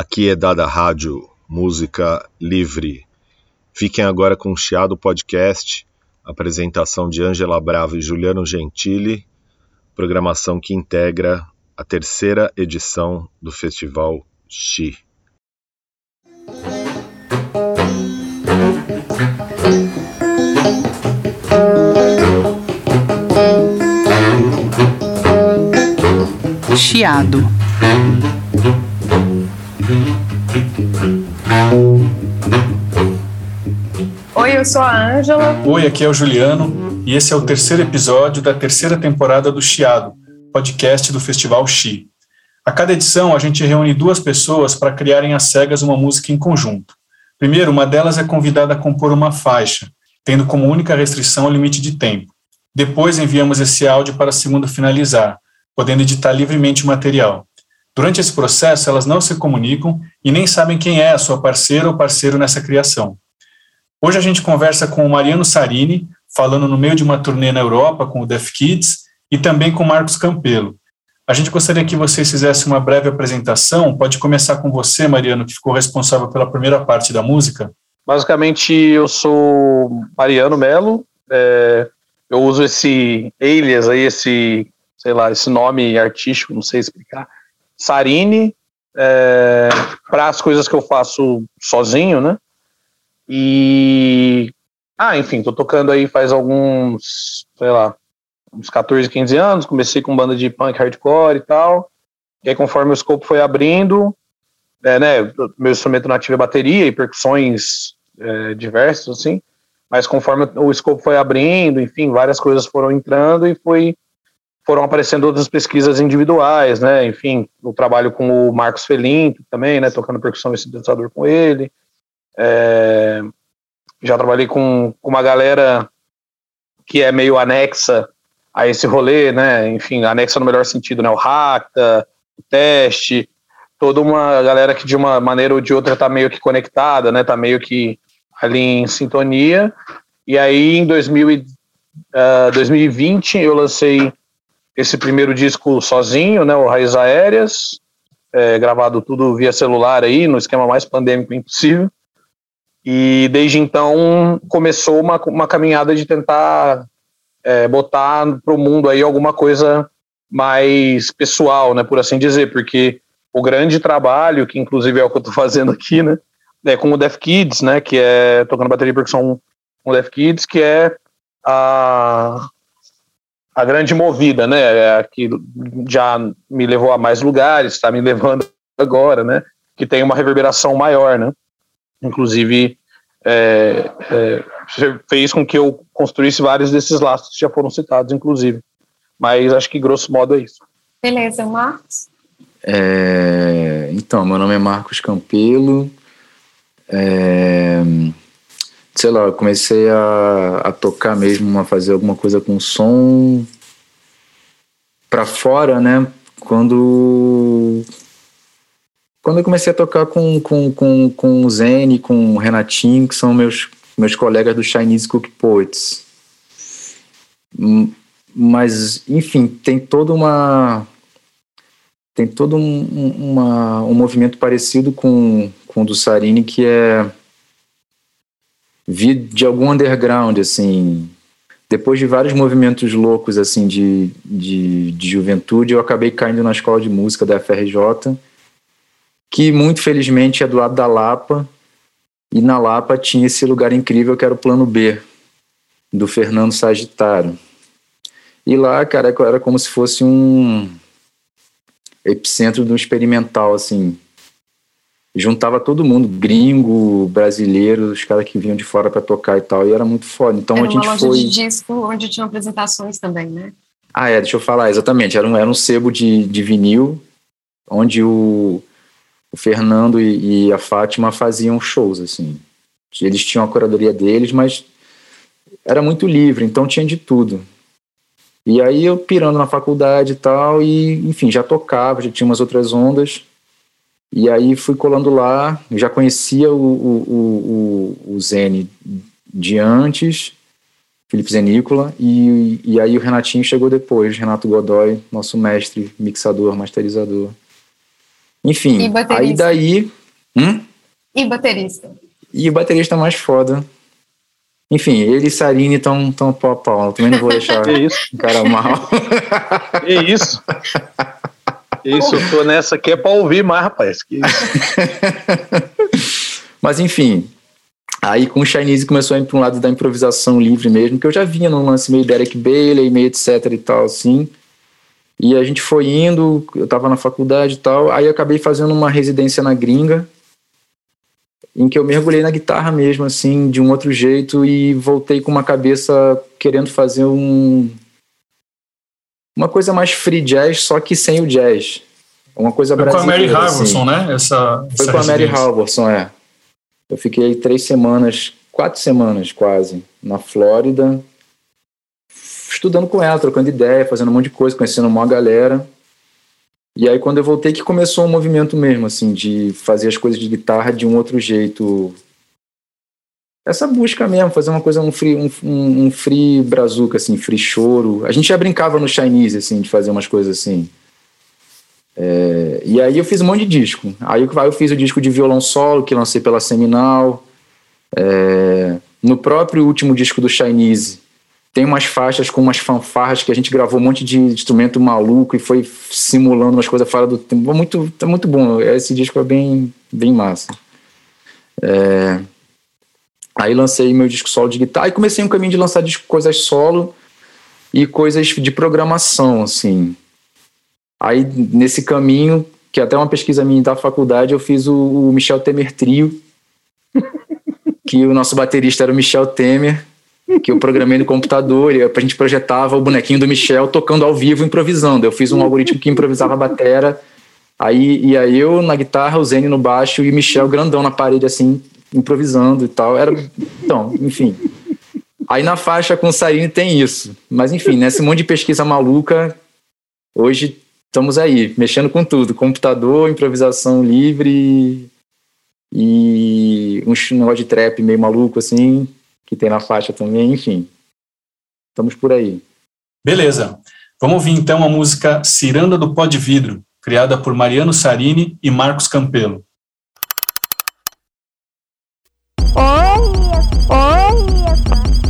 Aqui é dada rádio, música livre. Fiquem agora com o Chiado Podcast, apresentação de Ângela Bravo e Juliano Gentili, programação que integra a terceira edição do Festival Xi. Chiado. Oi, eu sou a Ângela. Oi, aqui é o Juliano e esse é o terceiro episódio da terceira temporada do Chiado, podcast do Festival Xi. A cada edição, a gente reúne duas pessoas para criarem às cegas uma música em conjunto. Primeiro, uma delas é convidada a compor uma faixa, tendo como única restrição o limite de tempo. Depois, enviamos esse áudio para a segunda finalizar, podendo editar livremente o material. Durante esse processo, elas não se comunicam e nem sabem quem é a sua parceira ou parceiro nessa criação. Hoje a gente conversa com o Mariano Sarini, falando no meio de uma turnê na Europa com o Def Kids, e também com o Marcos Campelo. A gente gostaria que vocês fizessem uma breve apresentação. Pode começar com você, Mariano, que ficou responsável pela primeira parte da música. Basicamente, eu sou Mariano Melo. É, eu uso esse alias aí, esse sei lá, esse nome artístico, não sei explicar, Sarine, é, para as coisas que eu faço sozinho, né? E. Ah, enfim, tô tocando aí faz alguns, sei lá, uns 14, 15 anos. Comecei com banda de punk hardcore e tal. E aí, conforme o escopo foi abrindo, é, né, meu instrumento nativo é bateria e percussões é, diversas, assim. Mas conforme o escopo foi abrindo, enfim, várias coisas foram entrando e foi foram aparecendo outras pesquisas individuais, né? Enfim, o trabalho com o Marcos Felinto também, né? Tocando percussão e sintetizador com ele. É, já trabalhei com, com uma galera que é meio anexa a esse rolê, né? Enfim, anexa no melhor sentido, né? O Racta, o Teste, toda uma galera que de uma maneira ou de outra tá meio que conectada, né? Tá meio que ali em sintonia. E aí, em 2000 uh, 2020, eu lancei esse primeiro disco sozinho, né, o Raiz Aéreas, é, gravado tudo via celular aí, no esquema mais pandêmico impossível. E desde então começou uma, uma caminhada de tentar é, botar para o mundo aí alguma coisa mais pessoal, né, por assim dizer, porque o grande trabalho, que inclusive é o que eu estou fazendo aqui, né, é com o Def Kids, né, que é tocando bateria e percussão com o Def Kids, que é a, a grande movida, né? É que já me levou a mais lugares, está me levando agora, né? Que tem uma reverberação maior, né? Inclusive, é, é, fez com que eu construísse vários desses laços que já foram citados, inclusive. Mas acho que, grosso modo, é isso. Beleza, Marcos? É, então, meu nome é Marcos Campelo. Sei lá, comecei a, a tocar mesmo, a fazer alguma coisa com som para fora, né? Quando quando eu comecei a tocar com, com, com, com o Zen e com o Renatinho, que são meus, meus colegas do Chinese Cook Poets. Mas, enfim, tem toda uma. Tem todo um, uma, um movimento parecido com, com o do Sarini, que é vi de algum underground, assim. Depois de vários movimentos loucos, assim, de, de, de juventude, eu acabei caindo na escola de música da FRJ, que muito felizmente é do lado da Lapa, e na Lapa tinha esse lugar incrível que era o Plano B, do Fernando Sagitário. E lá, cara, era como se fosse um epicentro do experimental, assim, juntava todo mundo, gringo, brasileiro, os caras que vinham de fora para tocar e tal, e era muito foda. Então era a gente uma loja foi. de disco onde tinham apresentações também, né? Ah, é, deixa eu falar, exatamente. Era um, era um sebo de, de vinil, onde o, o Fernando e, e a Fátima faziam shows, assim. Eles tinham a curadoria deles, mas era muito livre, então tinha de tudo. E aí eu pirando na faculdade e tal, e enfim, já tocava, já tinha umas outras ondas. E aí fui colando lá, já conhecia o, o, o, o Zene de antes, Felipe Zenícola, e, e aí o Renatinho chegou depois, Renato Godoy, nosso mestre, mixador, masterizador. Enfim, E aí daí. Hum? E baterista? E o baterista mais foda. Enfim, ele e Sarine estão tão pau a pau. Eu também não vou deixar Que isso? o cara mal. Que isso? Isso, eu tô nessa aqui é pra ouvir mais, rapaz. Que? Mas enfim, aí com o Chinese começou a ir para um lado da improvisação livre mesmo, que eu já vinha num lance meio Derek Bailey, meio etc e tal, assim. E a gente foi indo, eu tava na faculdade e tal, aí eu acabei fazendo uma residência na gringa, em que eu mergulhei na guitarra mesmo, assim, de um outro jeito, e voltei com uma cabeça querendo fazer um. Uma coisa mais free jazz, só que sem o jazz. Uma coisa Foi com a Mary brasileira, assim. Harrison, né? Essa, Foi essa com a Mary. Halvorson, é. Eu fiquei três semanas, quatro semanas quase, na Flórida, estudando com ela, trocando ideia, fazendo um monte de coisa, conhecendo uma galera. E aí quando eu voltei que começou um movimento mesmo, assim, de fazer as coisas de guitarra de um outro jeito. Essa busca mesmo, fazer uma coisa, um free, um, um, um free brazuca, assim, free choro. A gente já brincava no Chinese, assim, de fazer umas coisas assim. É, e aí eu fiz um monte de disco. Aí eu, eu fiz o disco de violão solo, que lancei pela Seminal. É, no próprio último disco do Chinese, tem umas faixas com umas fanfarras que a gente gravou um monte de instrumento maluco e foi simulando umas coisas fora do tempo. Muito, tá muito bom. Esse disco é bem, bem massa. É, aí lancei meu disco solo de guitarra e comecei um caminho de lançar disco, coisas solo e coisas de programação, assim. Aí, nesse caminho, que até uma pesquisa minha da faculdade, eu fiz o, o Michel Temer Trio, que o nosso baterista era o Michel Temer, que eu programei no computador, e a gente projetava o bonequinho do Michel tocando ao vivo, improvisando. Eu fiz um algoritmo que improvisava a batera, aí ia eu na guitarra, o Zene no baixo e o Michel grandão na parede, assim, improvisando e tal. Era, então, enfim. Aí na faixa com o Sarine tem isso. Mas enfim, nesse monte de pesquisa maluca, hoje estamos aí, mexendo com tudo: computador, improvisação livre e um negócio de trap meio maluco, assim, que tem na faixa também, enfim. Estamos por aí. Beleza. Vamos ouvir então a música Ciranda do Pó de Vidro, criada por Mariano Sarini e Marcos Campelo.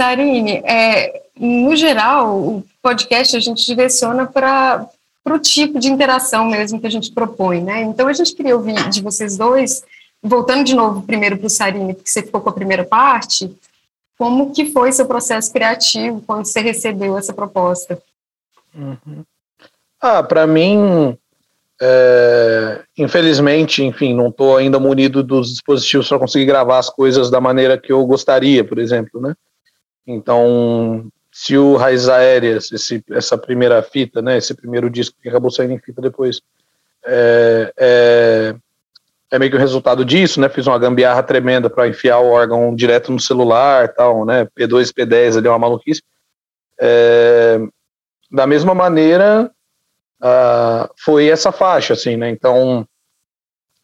Sarine, é, no geral, o podcast a gente direciona para o tipo de interação mesmo que a gente propõe, né? Então a gente queria ouvir de vocês dois, voltando de novo primeiro para o Sarine, porque você ficou com a primeira parte, como que foi seu processo criativo quando você recebeu essa proposta? Uhum. Ah, para mim, é, infelizmente, enfim, não estou ainda munido dos dispositivos para conseguir gravar as coisas da maneira que eu gostaria, por exemplo, né? Então, se o Raiz Aéreas, esse, essa primeira fita, né, esse primeiro disco que acabou saindo em fita depois, é, é, é meio que o resultado disso, né? Fiz uma gambiarra tremenda para enfiar o órgão direto no celular, tal, né? P2, P10 ali é uma maluquice. É, da mesma maneira, foi essa faixa, assim, né? Então,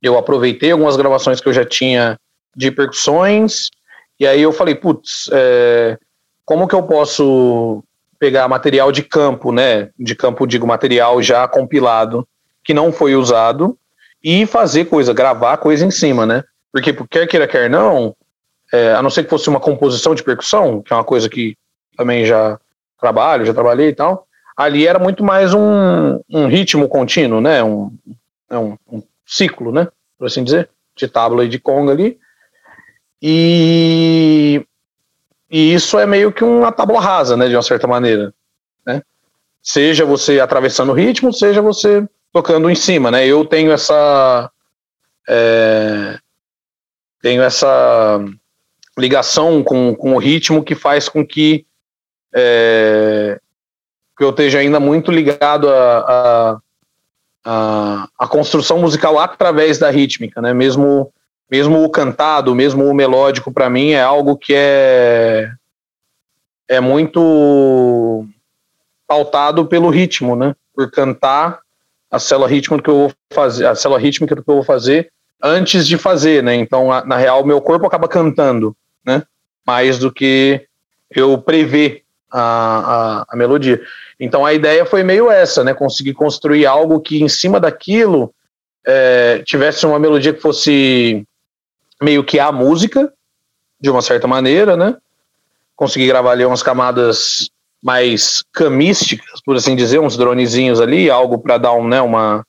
eu aproveitei algumas gravações que eu já tinha de percussões, e aí eu falei, putz, é, como que eu posso pegar material de campo, né? De campo, digo, material já compilado, que não foi usado, e fazer coisa, gravar coisa em cima, né? Porque quer queira, quer não, é, a não ser que fosse uma composição de percussão, que é uma coisa que também já trabalho, já trabalhei e tal, ali era muito mais um, um ritmo contínuo, né? Um, é um, um, ciclo, né? Por assim dizer, de tábua e de conga ali. E e isso é meio que uma tábua rasa, né, de uma certa maneira, né? Seja você atravessando o ritmo, seja você tocando em cima, né? Eu tenho essa é, tenho essa ligação com, com o ritmo que faz com que, é, que eu esteja ainda muito ligado a, a, a, a, construção musical através da rítmica, né? Mesmo mesmo o cantado, mesmo o melódico, para mim é algo que é é muito pautado pelo ritmo, né? Por cantar a célula rítmica que eu vou fazer, a célula rítmica que eu vou fazer antes de fazer, né? Então, na real, meu corpo acaba cantando, né? Mais do que eu prever a, a, a, melodia. Então, a ideia foi meio essa, né? Conseguir construir algo que, em cima daquilo, é, tivesse uma melodia que fosse meio que a música, de uma certa maneira, né? Consegui gravar ali umas camadas mais camísticas, por assim dizer, uns dronezinhos ali, algo para dar um, né, uma,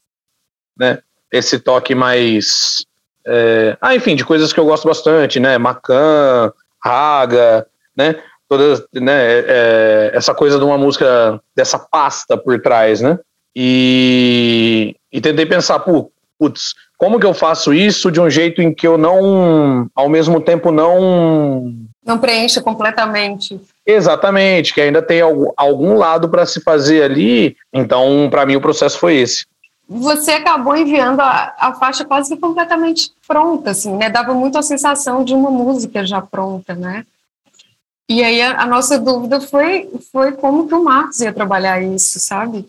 né, esse toque mais, é, ah, enfim, de coisas que eu gosto bastante, né, Macan, Raga, né, todas, né, é, essa coisa de uma música dessa pasta por trás, né, e, e tentei pensar, putz, como que eu faço isso de um jeito em que eu não, ao mesmo tempo, não. Não preencha completamente. Exatamente, que ainda tem algum, lado para se fazer ali. Então, para mim, o processo foi esse. Você acabou enviando a, a faixa quase que completamente pronta, assim, né? Dava muito a sensação de uma música já pronta, né? E aí a, a nossa dúvida foi, foi como que o Marcos ia trabalhar isso, sabe?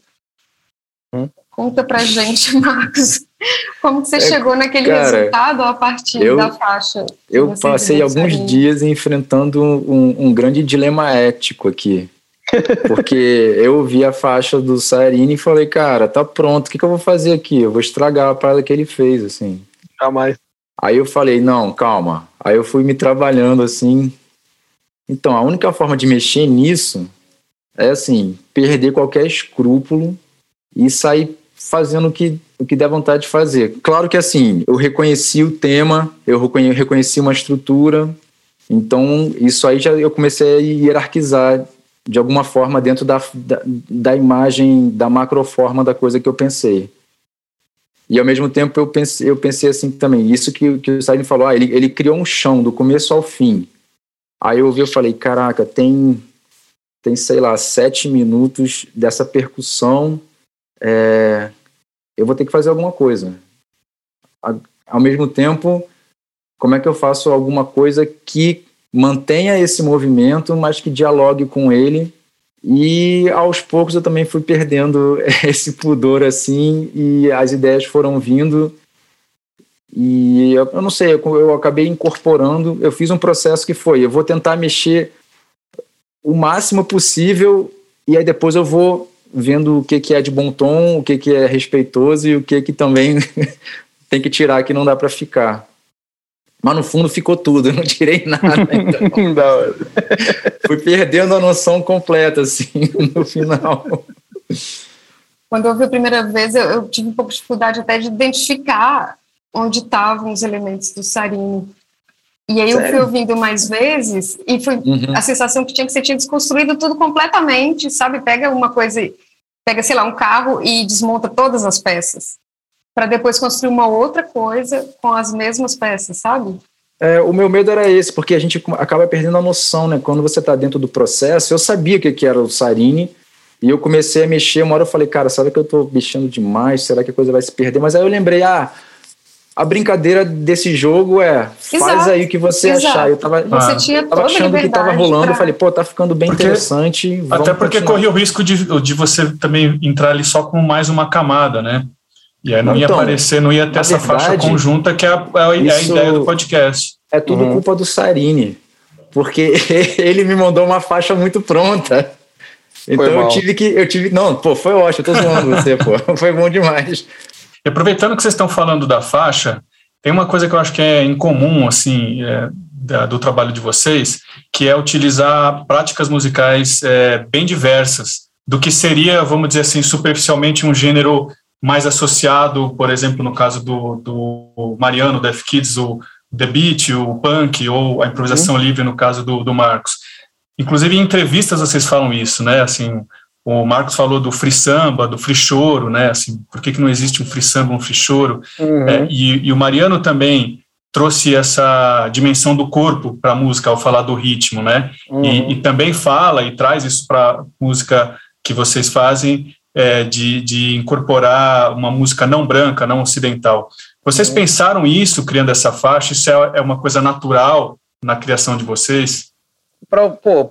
Hum. Conta pra gente, Marcos, como que você é, chegou naquele cara, resultado a partir eu, da faixa? Eu passei alguns dias enfrentando um, um, grande dilema ético aqui. Porque eu vi a faixa do Sarini e falei, cara, tá pronto, o que, que eu vou fazer aqui? Eu vou estragar a parada que ele fez, assim. Jamais. Aí eu falei, não, calma. Aí eu fui me trabalhando assim. Então, a única forma de mexer nisso é assim, perder qualquer escrúpulo e sair fazendo o que, o que der vontade de fazer. Claro que assim, eu reconheci o tema, eu reconheci uma estrutura, então isso aí já eu comecei a hierarquizar de alguma forma dentro da, da, da imagem, da macroforma da coisa que eu pensei. E ao mesmo tempo eu pensei, eu pensei assim também, isso que, que o Salim falou, ah, ele, ele criou um chão do começo ao fim. Aí eu ouvi, eu falei, caraca, tem, tem sei lá, sete minutos dessa percussão é, eu vou ter que fazer alguma coisa. Ao mesmo tempo, como é que eu faço alguma coisa que mantenha esse movimento, mas que dialogue com ele? E aos poucos eu também fui perdendo esse pudor assim, e as ideias foram vindo. E eu, eu não sei, eu, eu acabei incorporando. Eu fiz um processo que foi: eu vou tentar mexer o máximo possível, e aí depois eu vou vendo o que, que é de bom tom, o que, que é respeitoso e o que, que também tem que tirar que não dá para ficar. Mas no fundo ficou tudo, eu não tirei nada. Então. Fui perdendo a noção completa, assim, no final. Quando eu vi a primeira vez, eu, eu tive um pouco de dificuldade até de identificar onde estavam os elementos do Sarini. E aí Sério? eu fui ouvindo mais vezes e foi uhum. a sensação que tinha que você tinha desconstruído tudo completamente, sabe? Pega uma coisa, pega, sei lá, um carro e desmonta todas as peças para depois construir uma outra coisa com as mesmas peças, sabe? É, o meu medo era esse, porque a gente acaba perdendo a noção, né? Quando você está dentro do processo, eu sabia o que, que era o Sarini, e eu comecei a mexer, uma hora eu falei, cara, será que eu estou mexendo demais? Será que a coisa vai se perder? Mas aí eu lembrei, ah, a brincadeira desse jogo é faz Exato. aí o que você Exato. achar. Eu tava, você tinha tava achando que tava rolando, pra... eu falei, pô, tá ficando bem porque, interessante. Até porque continuar. corria o risco de, de você também entrar ali só com mais uma camada, né? E aí não, ia então, aparecer, não ia ter essa verdade, faixa conjunta que é a, é a ideia do podcast. É tudo uhum. culpa do Sarini, porque ele me mandou uma faixa muito pronta. Então eu tive que. Eu tive. Não, pô, foi ótimo, eu tô zoando você, pô. Foi bom demais. E aproveitando que vocês estão falando da faixa, tem uma coisa que eu acho que é incomum, assim, é, da, do trabalho de vocês, que é utilizar práticas musicais é, bem diversas, do que seria, vamos dizer assim, superficialmente um gênero mais associado, por exemplo, no caso do, do Mariano, da F-Kids, o The Beat, o Punk, ou a improvisação uhum. livre, no caso do, do Marcos. Inclusive, em entrevistas vocês falam isso, né? Assim, o Marcos falou do free samba, do free choro, né? Assim, por que, que não existe um free samba, um free choro? Uhum. É, e, e, o Mariano também trouxe essa dimensão do corpo para a música ao falar do ritmo, né? Uhum. E, e, também fala e traz isso para a música que vocês fazem é, de, de incorporar uma música não branca, não ocidental. Vocês uhum. pensaram isso criando essa faixa? Isso é, é uma coisa natural na criação de vocês?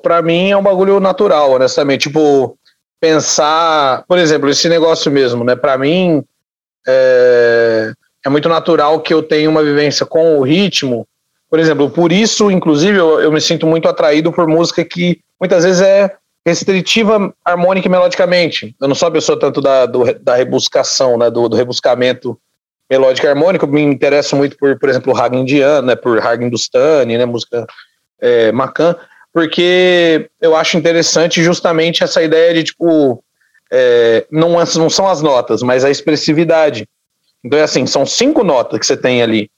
Para mim é um bagulho natural, honestamente. Tipo, pensar, por exemplo, esse negócio mesmo, né? Para mim é, é muito natural que eu tenha uma vivência com o ritmo. Por exemplo, por isso, inclusive, eu, eu me sinto muito atraído por música que muitas vezes é restritiva harmônica e melodicamente. Eu não sou a pessoa tanto da, do, da rebuscação, né, do, do rebuscamento melódico e harmônico, me interesso muito por, por exemplo, o raga indiano, né, por raga hindustani, né, música é, macan, porque eu acho interessante justamente essa ideia de, tipo, é, não, não são as notas, mas a expressividade. Então é assim, são cinco notas que você tem ali.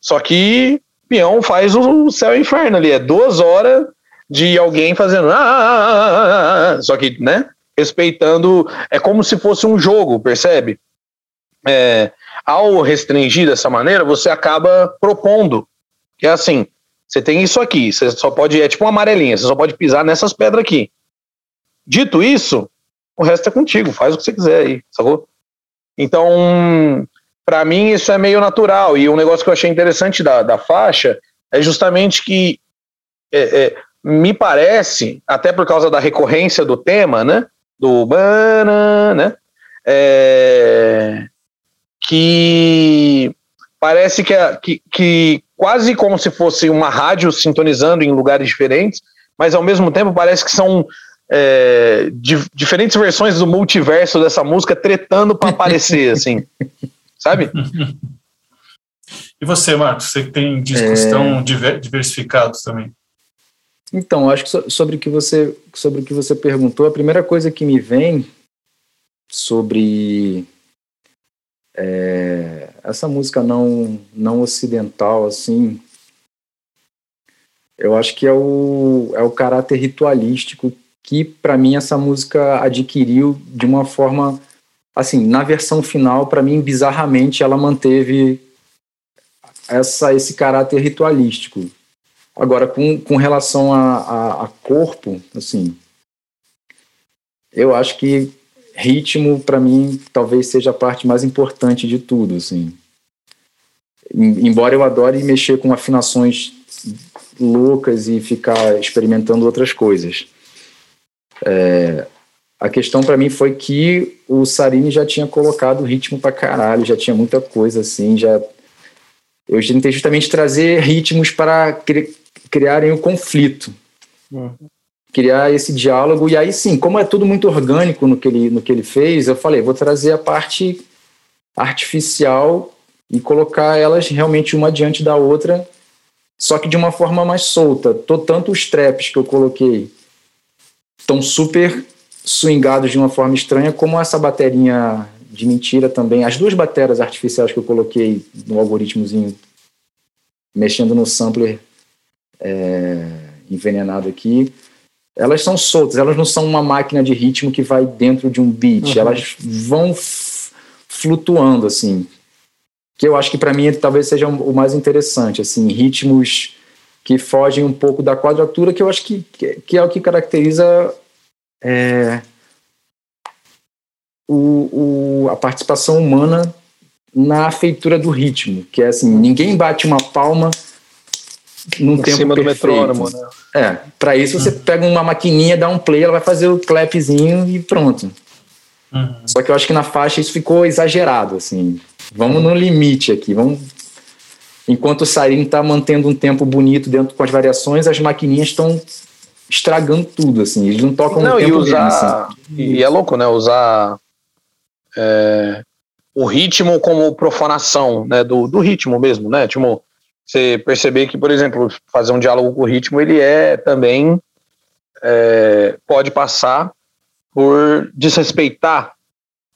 Só que peão faz o céu e o inferno ali, é duas horas de alguém fazendo. Ah, só que, né? Respeitando. É como se fosse um jogo, percebe? É, ao restringir dessa maneira, você acaba propondo. Que é assim: você tem isso aqui, você só pode. É tipo uma amarelinha, você só pode pisar nessas pedras aqui. Dito isso, o resto é contigo, faz o que você quiser aí, sacou? Então, para mim, isso é meio natural. E um negócio que eu achei interessante da, da faixa é justamente que é, é, me parece, até por causa da recorrência do tema, né? Do banana, né? É, que parece que, é, que, que quase como se fosse uma rádio sintonizando em lugares diferentes, mas ao mesmo tempo parece que são é, di, diferentes versões do multiverso dessa música tretando para aparecer, assim, sabe? E você, Marcos, você tem discos é... tão diversificados também? Então, acho que sobre o que você sobre o que você perguntou, a primeira coisa que me vem sobre é, essa música não não ocidental assim, eu acho que é o é o caráter ritualístico que para mim essa música adquiriu de uma forma assim, na versão final, para mim bizarramente ela manteve essa esse caráter ritualístico. Agora, com, com relação a, a, a corpo, assim, eu acho que ritmo, para mim, talvez seja a parte mais importante de tudo, assim. Embora eu adore mexer com afinações loucas e ficar experimentando outras coisas. É, a questão para mim foi que o Sarini já tinha colocado ritmo pra caralho, já tinha muita coisa assim, já eu tentei justamente trazer ritmos para criarem o conflito. Uhum. Criar esse diálogo. E aí sim, como é tudo muito orgânico no que ele, no que ele fez, eu falei, vou trazer a parte artificial e colocar elas realmente uma diante da outra, só que de uma forma mais solta. Tô, tanto os traps que eu coloquei estão super swingados de uma forma estranha, como essa baterinha de mentira também. As duas baterias artificiais que eu coloquei no algoritmozinho, mexendo no sampler é, envenenado aqui, elas são soltas, elas não são uma máquina de ritmo que vai dentro de um beat, uhum. elas vão flutuando assim. Que eu acho que para mim talvez seja o mais interessante, assim, ritmos que fogem um pouco da quadratura, que eu acho que, que é o que caracteriza é, o, o, a participação humana na feitura do ritmo, que é assim, ninguém bate uma palma num em tempo cima perfeito. do metrônomo, né? É, para isso você pega uma maquininha, dá um play, ela vai fazer o clapzinho e pronto. Uhum. Só que eu acho que na faixa isso ficou exagerado, assim. Vamos no limite aqui, vamos enquanto o Sarin está mantendo um tempo bonito dentro com as variações, as maquininhas estão estragando tudo, assim. Eles não tocam não, e usar assim. e é louco, né? Usar é, o ritmo como profanação, né? Do, do ritmo mesmo, né? Tipo, você perceber que, por exemplo, fazer um diálogo com o ritmo, ele é também é, pode passar por desrespeitar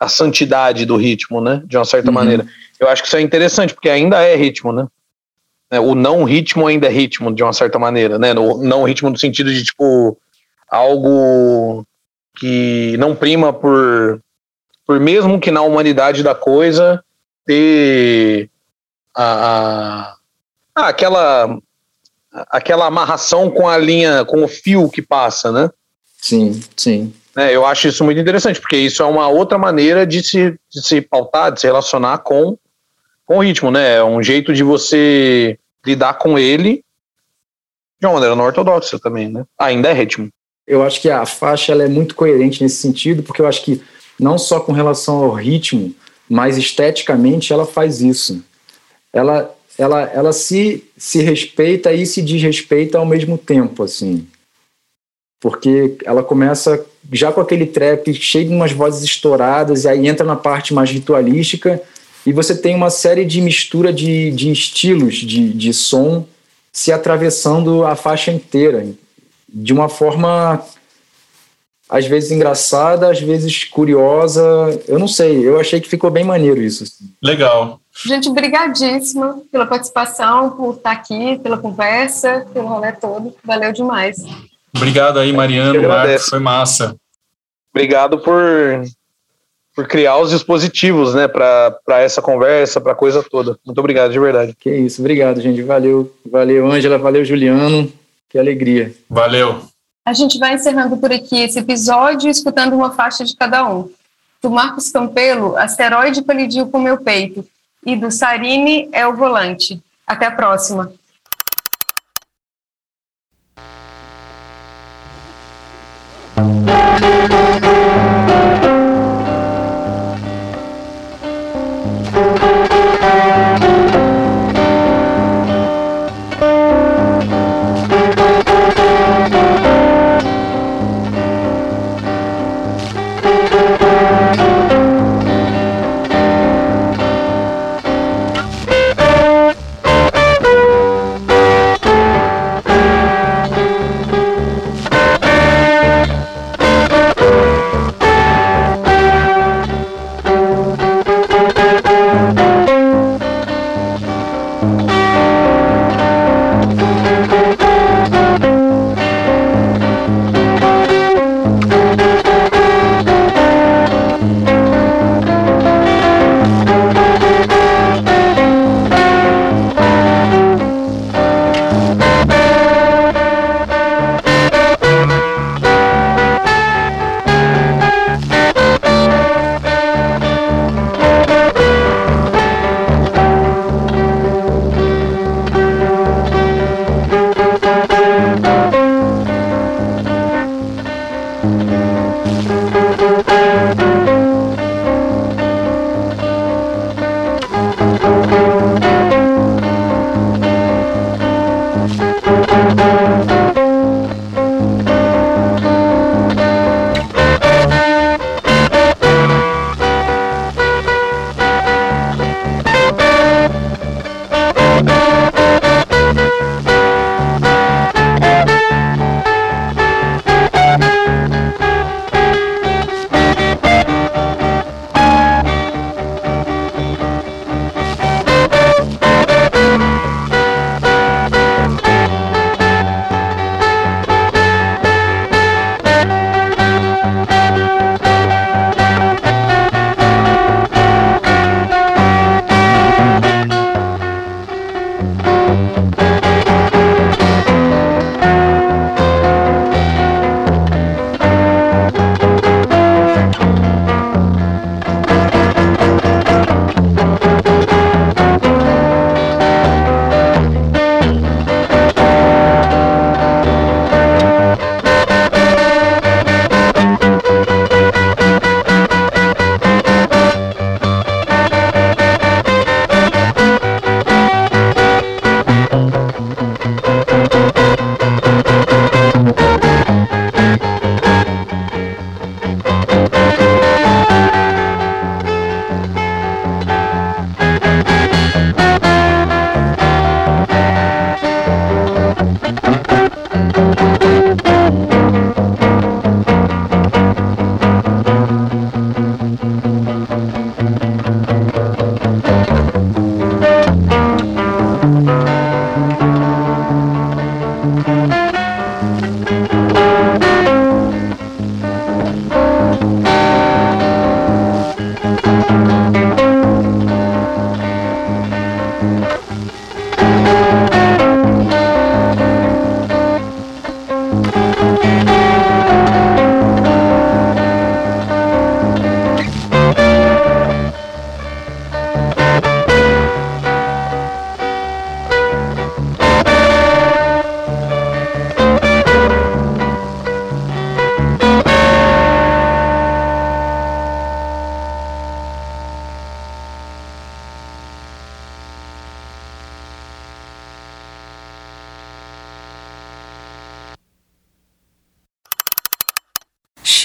a santidade do ritmo, né? De uma certa uhum. maneira. Eu acho que isso é interessante, porque ainda é ritmo, né? É, o não ritmo ainda é ritmo, de uma certa maneira, né? O não ritmo no sentido de, tipo, algo que não prima por, por mesmo que na humanidade da coisa ter a, a ah, aquela aquela amarração com a linha, com o fio que passa, né? Sim, sim. É, eu acho isso muito interessante, porque isso é uma outra maneira de se, de se pautar, de se relacionar com, com o ritmo, né? É um jeito de você lidar com ele de uma maneira não ortodoxa também, né? Ainda é ritmo. Eu acho que a faixa ela é muito coerente nesse sentido, porque eu acho que não só com relação ao ritmo, mas esteticamente ela faz isso ela, ela, ela se, se respeita e se desrespeita ao mesmo tempo, assim. Porque ela começa já com aquele trap cheio de umas vozes estouradas, e aí entra na parte mais ritualística, e você tem uma série de mistura de, de estilos de, de som se atravessando a faixa inteira, de uma forma às vezes engraçada, às vezes curiosa. Eu não sei, eu achei que ficou bem maneiro isso. Assim. Legal. Gente, brigadíssima pela participação, por estar aqui, pela conversa, pelo rolê todo. Valeu demais. Obrigado aí, Mariano, Marcos, foi massa. Obrigado por, por criar os dispositivos, né, para essa conversa, para a coisa toda. Muito obrigado, de verdade. Que isso, obrigado, gente. Valeu, valeu, Ângela, valeu, Juliano. Que alegria. Valeu. A gente vai encerrando por aqui esse episódio, escutando uma faixa de cada um. Do Marcos Campelo, Asteroide colidiu com meu peito e do Sarini é o volante. Até a próxima.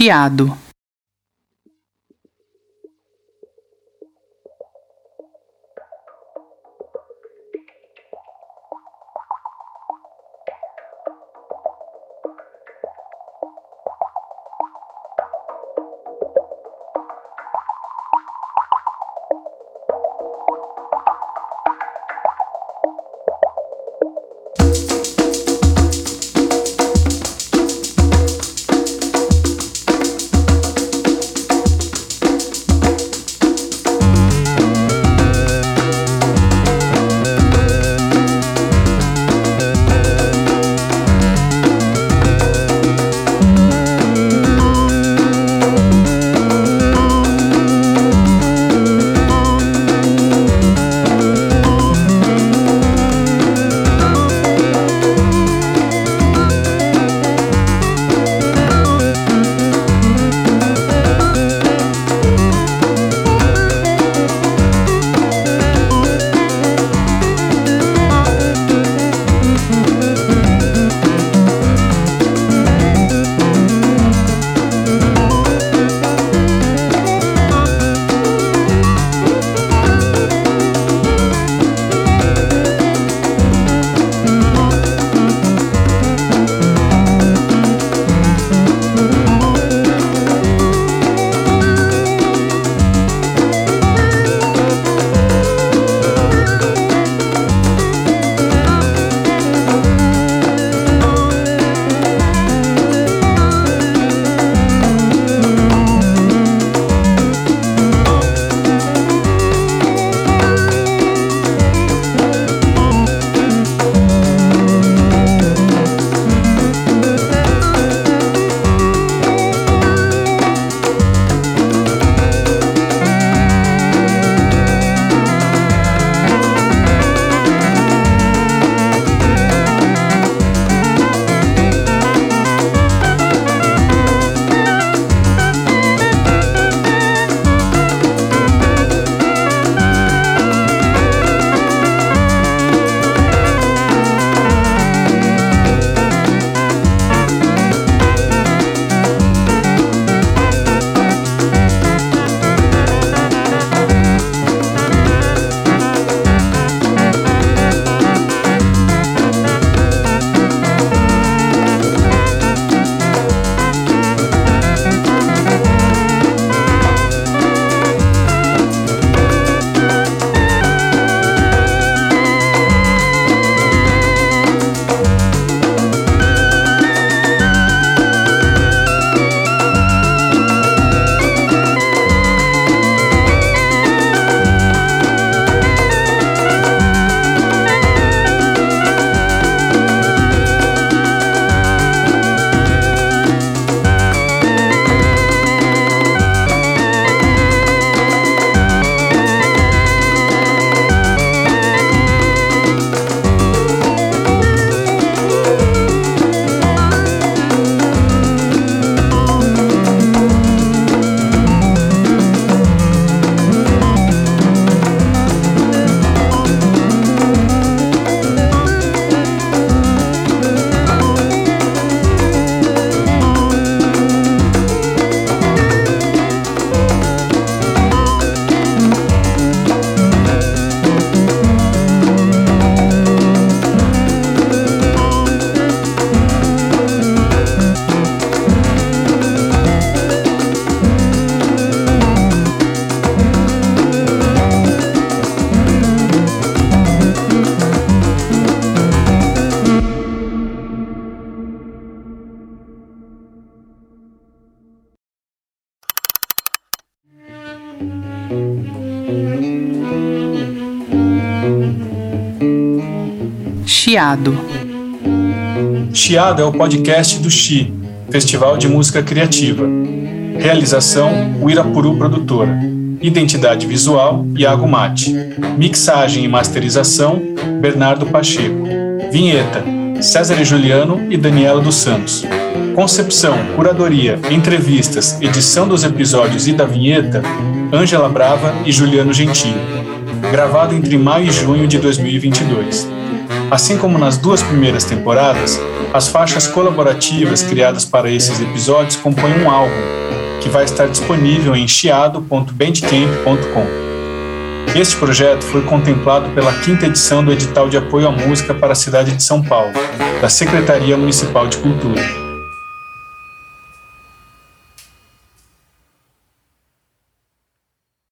Chiado. Chiado. Chiado é o podcast do Chi, Festival de Música Criativa. Realização: Uirapuru Produtora. Identidade visual: Iago Mate. Mixagem e masterização: Bernardo Pacheco. Vinheta: César e Juliano e Daniela dos Santos. Concepção, curadoria, entrevistas, edição dos episódios e da vinheta: Ângela Brava e Juliano Gentili. Gravado entre maio e junho de 2022. Assim como nas duas primeiras temporadas, as faixas colaborativas criadas para esses episódios compõem um álbum, que vai estar disponível em chiado.bandcamp.com. Este projeto foi contemplado pela quinta edição do edital de apoio à música para a cidade de São Paulo, da Secretaria Municipal de Cultura.